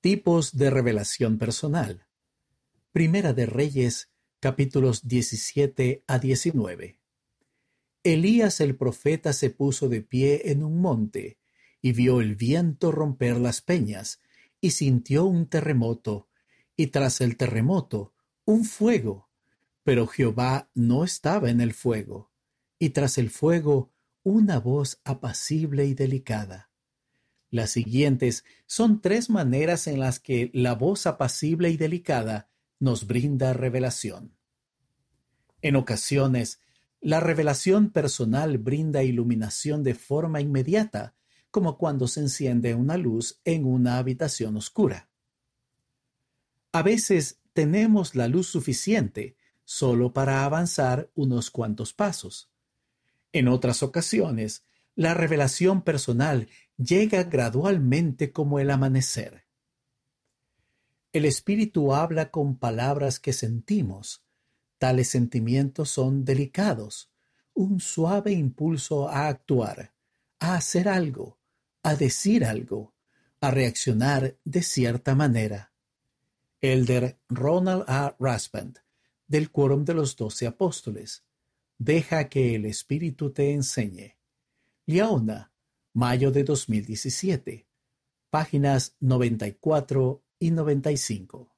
Tipos de revelación personal. Primera de Reyes, capítulos 17 a 19. Elías el profeta se puso de pie en un monte, y vio el viento romper las peñas, y sintió un terremoto, y tras el terremoto, un fuego. Pero Jehová no estaba en el fuego, y tras el fuego, una voz apacible y delicada las siguientes son tres maneras en las que la voz apacible y delicada nos brinda revelación. En ocasiones, la revelación personal brinda iluminación de forma inmediata, como cuando se enciende una luz en una habitación oscura. A veces tenemos la luz suficiente solo para avanzar unos cuantos pasos. En otras ocasiones, la revelación personal llega gradualmente como el amanecer. El Espíritu habla con palabras que sentimos. Tales sentimientos son delicados, un suave impulso a actuar, a hacer algo, a decir algo, a reaccionar de cierta manera. Elder Ronald A. Raspand, del Quórum de los Doce Apóstoles. Deja que el Espíritu te enseñe. Liaona, mayo de 2017, páginas 94 y 95.